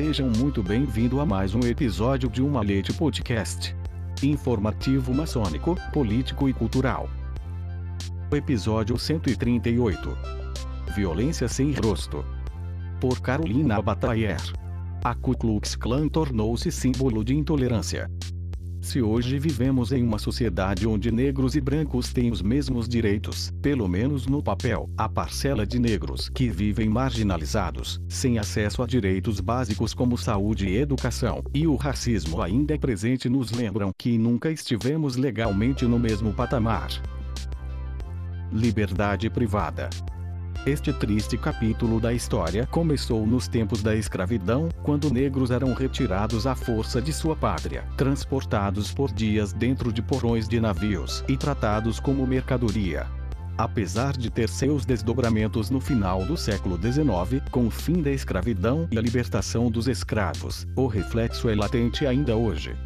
Sejam muito bem-vindos a mais um episódio de Uma Leite Podcast. Informativo maçônico, político e cultural. Episódio 138. Violência sem rosto. Por Carolina Batailler. A Ku Klux Klan tornou-se símbolo de intolerância. Se hoje vivemos em uma sociedade onde negros e brancos têm os mesmos direitos, pelo menos no papel, a parcela de negros que vivem marginalizados, sem acesso a direitos básicos como saúde e educação, e o racismo ainda é presente nos lembram que nunca estivemos legalmente no mesmo patamar. Liberdade privada. Este triste capítulo da história começou nos tempos da escravidão, quando negros eram retirados à força de sua pátria, transportados por dias dentro de porões de navios e tratados como mercadoria. Apesar de ter seus desdobramentos no final do século XIX, com o fim da escravidão e a libertação dos escravos, o reflexo é latente ainda hoje.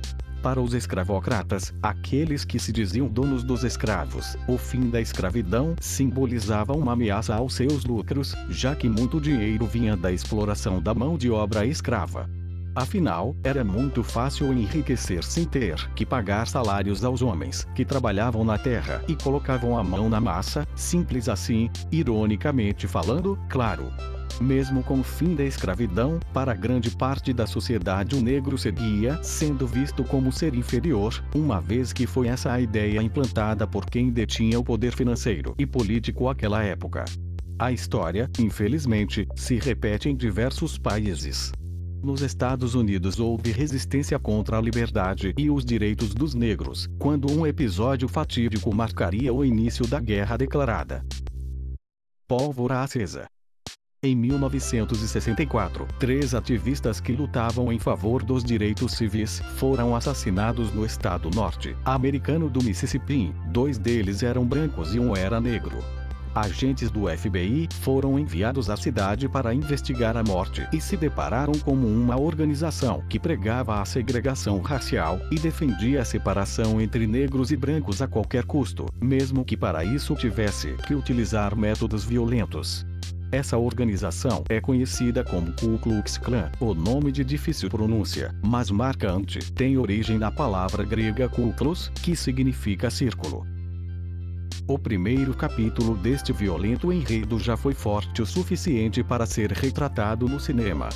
Para os escravocratas, aqueles que se diziam donos dos escravos, o fim da escravidão simbolizava uma ameaça aos seus lucros, já que muito dinheiro vinha da exploração da mão de obra escrava. Afinal, era muito fácil enriquecer sem ter que pagar salários aos homens que trabalhavam na terra e colocavam a mão na massa, simples assim, ironicamente falando, claro. Mesmo com o fim da escravidão, para grande parte da sociedade o negro seguia sendo visto como ser inferior, uma vez que foi essa a ideia implantada por quem detinha o poder financeiro e político àquela época. A história, infelizmente, se repete em diversos países. Nos Estados Unidos houve resistência contra a liberdade e os direitos dos negros, quando um episódio fatídico marcaria o início da guerra declarada. Pólvora acesa. Em 1964, três ativistas que lutavam em favor dos direitos civis foram assassinados no estado norte americano do Mississippi. Dois deles eram brancos e um era negro. Agentes do FBI foram enviados à cidade para investigar a morte e se depararam com uma organização que pregava a segregação racial e defendia a separação entre negros e brancos a qualquer custo, mesmo que para isso tivesse que utilizar métodos violentos. Essa organização é conhecida como Ku Klux Klan, o nome de difícil pronúncia, mas marcante, tem origem na palavra grega kulklus, que significa círculo. O primeiro capítulo deste violento enredo já foi forte o suficiente para ser retratado no cinema.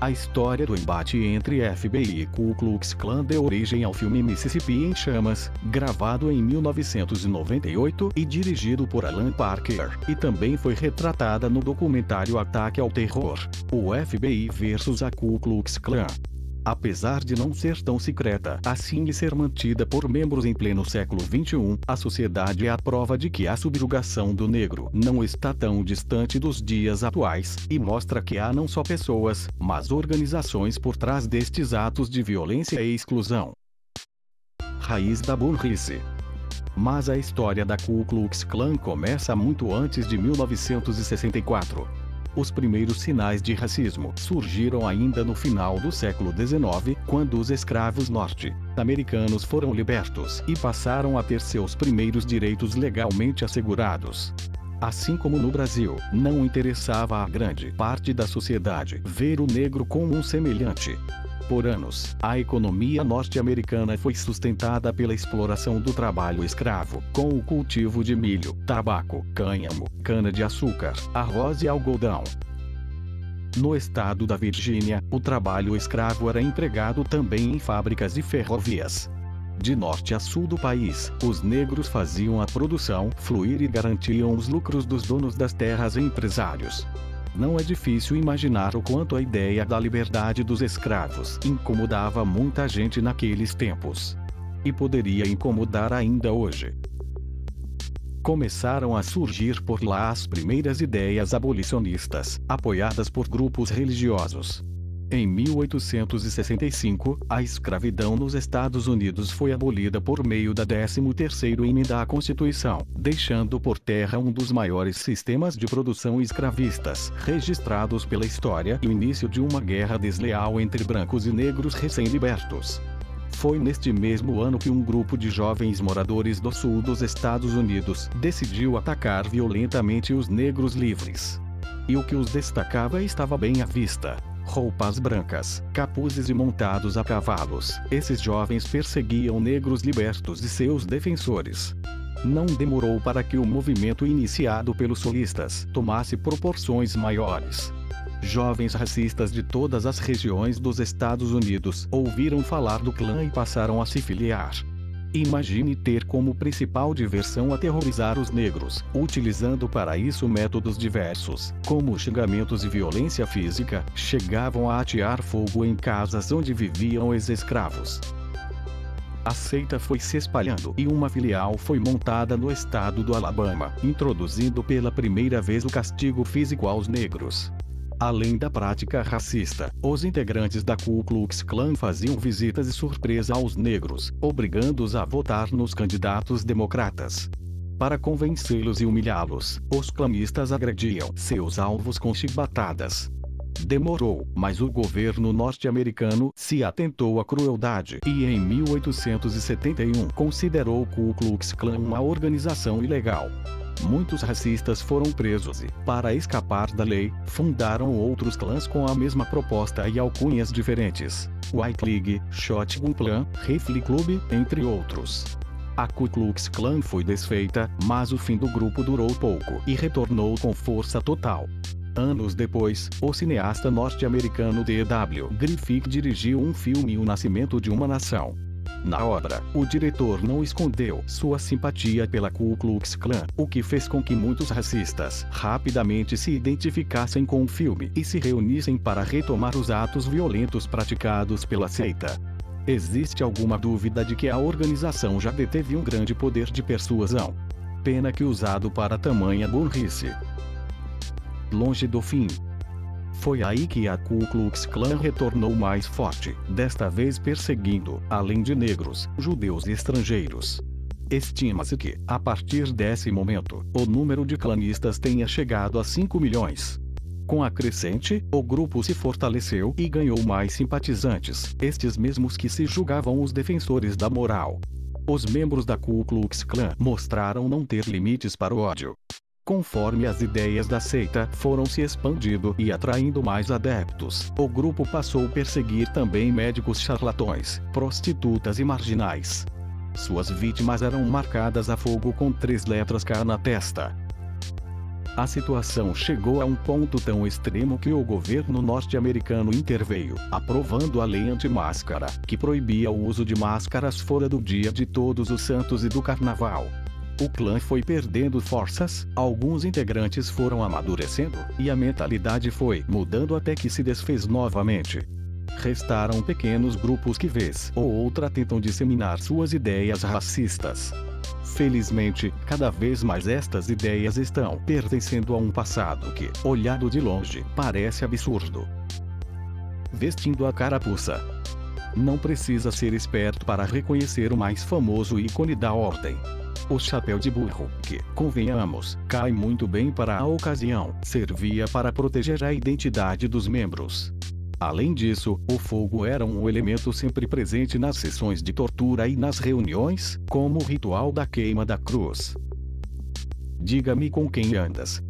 A história do embate entre FBI e Ku Klux Klan deu origem ao filme Mississippi em Chamas, gravado em 1998 e dirigido por Alan Parker, e também foi retratada no documentário Ataque ao Terror, o FBI vs a Ku Klux Klan. Apesar de não ser tão secreta assim e ser mantida por membros em pleno século XXI, a sociedade é a prova de que a subjugação do negro não está tão distante dos dias atuais, e mostra que há não só pessoas, mas organizações por trás destes atos de violência e exclusão. Raiz da burrice. Mas a história da Ku Klux Klan começa muito antes de 1964. Os primeiros sinais de racismo surgiram ainda no final do século XIX, quando os escravos norte-americanos foram libertos e passaram a ter seus primeiros direitos legalmente assegurados. Assim como no Brasil, não interessava a grande parte da sociedade ver o negro como um semelhante. Por anos, a economia norte-americana foi sustentada pela exploração do trabalho escravo, com o cultivo de milho, tabaco, cânhamo, cana-de-açúcar, arroz e algodão. No estado da Virgínia, o trabalho escravo era empregado também em fábricas e ferrovias. De norte a sul do país, os negros faziam a produção fluir e garantiam os lucros dos donos das terras e empresários. Não é difícil imaginar o quanto a ideia da liberdade dos escravos incomodava muita gente naqueles tempos. E poderia incomodar ainda hoje. Começaram a surgir por lá as primeiras ideias abolicionistas, apoiadas por grupos religiosos. Em 1865, a escravidão nos Estados Unidos foi abolida por meio da 13ª emenda à Constituição, deixando por terra um dos maiores sistemas de produção escravistas registrados pela história e o início de uma guerra desleal entre brancos e negros recém-libertos. Foi neste mesmo ano que um grupo de jovens moradores do sul dos Estados Unidos decidiu atacar violentamente os negros livres. e o que os destacava estava bem à vista. Roupas brancas, capuzes e montados a cavalos, esses jovens perseguiam negros libertos de seus defensores. Não demorou para que o movimento iniciado pelos solistas tomasse proporções maiores. Jovens racistas de todas as regiões dos Estados Unidos ouviram falar do clã e passaram a se filiar. Imagine ter como principal diversão aterrorizar os negros, utilizando para isso métodos diversos, como xingamentos e violência física, chegavam a atear fogo em casas onde viviam ex-escravos. A seita foi se espalhando e uma filial foi montada no estado do Alabama, introduzindo pela primeira vez o castigo físico aos negros. Além da prática racista, os integrantes da Ku Klux Klan faziam visitas de surpresa aos negros, obrigando-os a votar nos candidatos democratas. Para convencê-los e humilhá-los, os clanistas agrediam seus alvos com chibatadas. Demorou, mas o governo norte-americano se atentou à crueldade e em 1871 considerou o Ku Klux Klan uma organização ilegal. Muitos racistas foram presos e, para escapar da lei, fundaram outros clãs com a mesma proposta e alcunhas diferentes. White League, Shotgun Clan, Rifle Club, entre outros. A Ku Klux Klan foi desfeita, mas o fim do grupo durou pouco e retornou com força total. Anos depois, o cineasta norte-americano D.W. Griffith dirigiu um filme O Nascimento de uma Nação. Na obra, o diretor não escondeu sua simpatia pela Ku Klux Klan, o que fez com que muitos racistas rapidamente se identificassem com o filme e se reunissem para retomar os atos violentos praticados pela seita. Existe alguma dúvida de que a organização já deteve um grande poder de persuasão? Pena que usado para tamanha burrice. Longe do fim, foi aí que a Ku Klux Klan retornou mais forte, desta vez perseguindo, além de negros, judeus e estrangeiros. Estima-se que, a partir desse momento, o número de clanistas tenha chegado a 5 milhões. Com a crescente, o grupo se fortaleceu e ganhou mais simpatizantes, estes mesmos que se julgavam os defensores da moral. Os membros da Ku Klux Klan mostraram não ter limites para o ódio conforme as ideias da seita foram se expandindo e atraindo mais adeptos. O grupo passou a perseguir também médicos charlatões, prostitutas e marginais. Suas vítimas eram marcadas a fogo com três letras K na testa. A situação chegou a um ponto tão extremo que o governo norte-americano interveio, aprovando a lei anti-máscara, que proibia o uso de máscaras fora do dia de Todos os Santos e do Carnaval. O clã foi perdendo forças, alguns integrantes foram amadurecendo, e a mentalidade foi mudando até que se desfez novamente. Restaram pequenos grupos que vez ou outra tentam disseminar suas ideias racistas. Felizmente, cada vez mais estas ideias estão pertencendo a um passado que, olhado de longe, parece absurdo. Vestindo a carapuça. Não precisa ser esperto para reconhecer o mais famoso ícone da ordem. O chapéu de burro, que, convenhamos, cai muito bem para a ocasião, servia para proteger a identidade dos membros. Além disso, o fogo era um elemento sempre presente nas sessões de tortura e nas reuniões, como o ritual da queima da cruz. Diga-me com quem andas.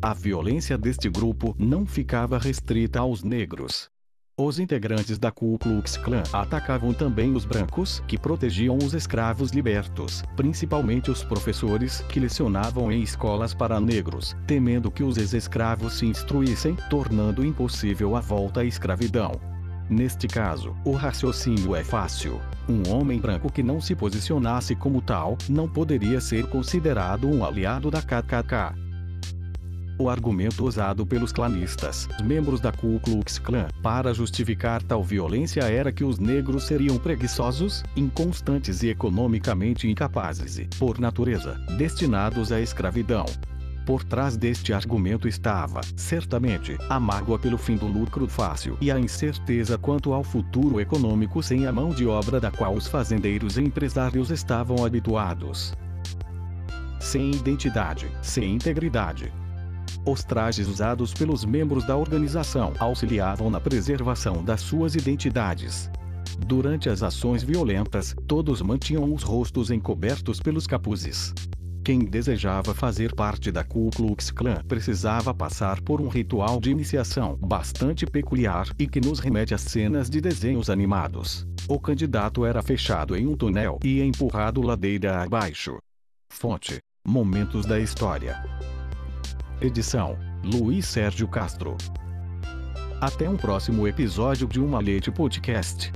A violência deste grupo não ficava restrita aos negros. Os integrantes da Ku Klux Klan atacavam também os brancos que protegiam os escravos libertos, principalmente os professores que lecionavam em escolas para negros, temendo que os ex-escravos se instruíssem, tornando impossível a volta à escravidão. Neste caso, o raciocínio é fácil. Um homem branco que não se posicionasse como tal não poderia ser considerado um aliado da KKK. O argumento usado pelos clanistas, membros da Ku Klux Klan, para justificar tal violência era que os negros seriam preguiçosos, inconstantes e economicamente incapazes e, por natureza, destinados à escravidão. Por trás deste argumento estava, certamente, a mágoa pelo fim do lucro fácil e a incerteza quanto ao futuro econômico sem a mão de obra da qual os fazendeiros e empresários estavam habituados. Sem identidade, sem integridade, os trajes usados pelos membros da organização auxiliavam na preservação das suas identidades. Durante as ações violentas, todos mantinham os rostos encobertos pelos capuzes. Quem desejava fazer parte da Ku Klux Klan precisava passar por um ritual de iniciação bastante peculiar e que nos remete a cenas de desenhos animados. O candidato era fechado em um túnel e empurrado ladeira abaixo. Fonte: Momentos da História. Edição: Luiz Sérgio Castro. Até um próximo episódio de Uma Leite Podcast.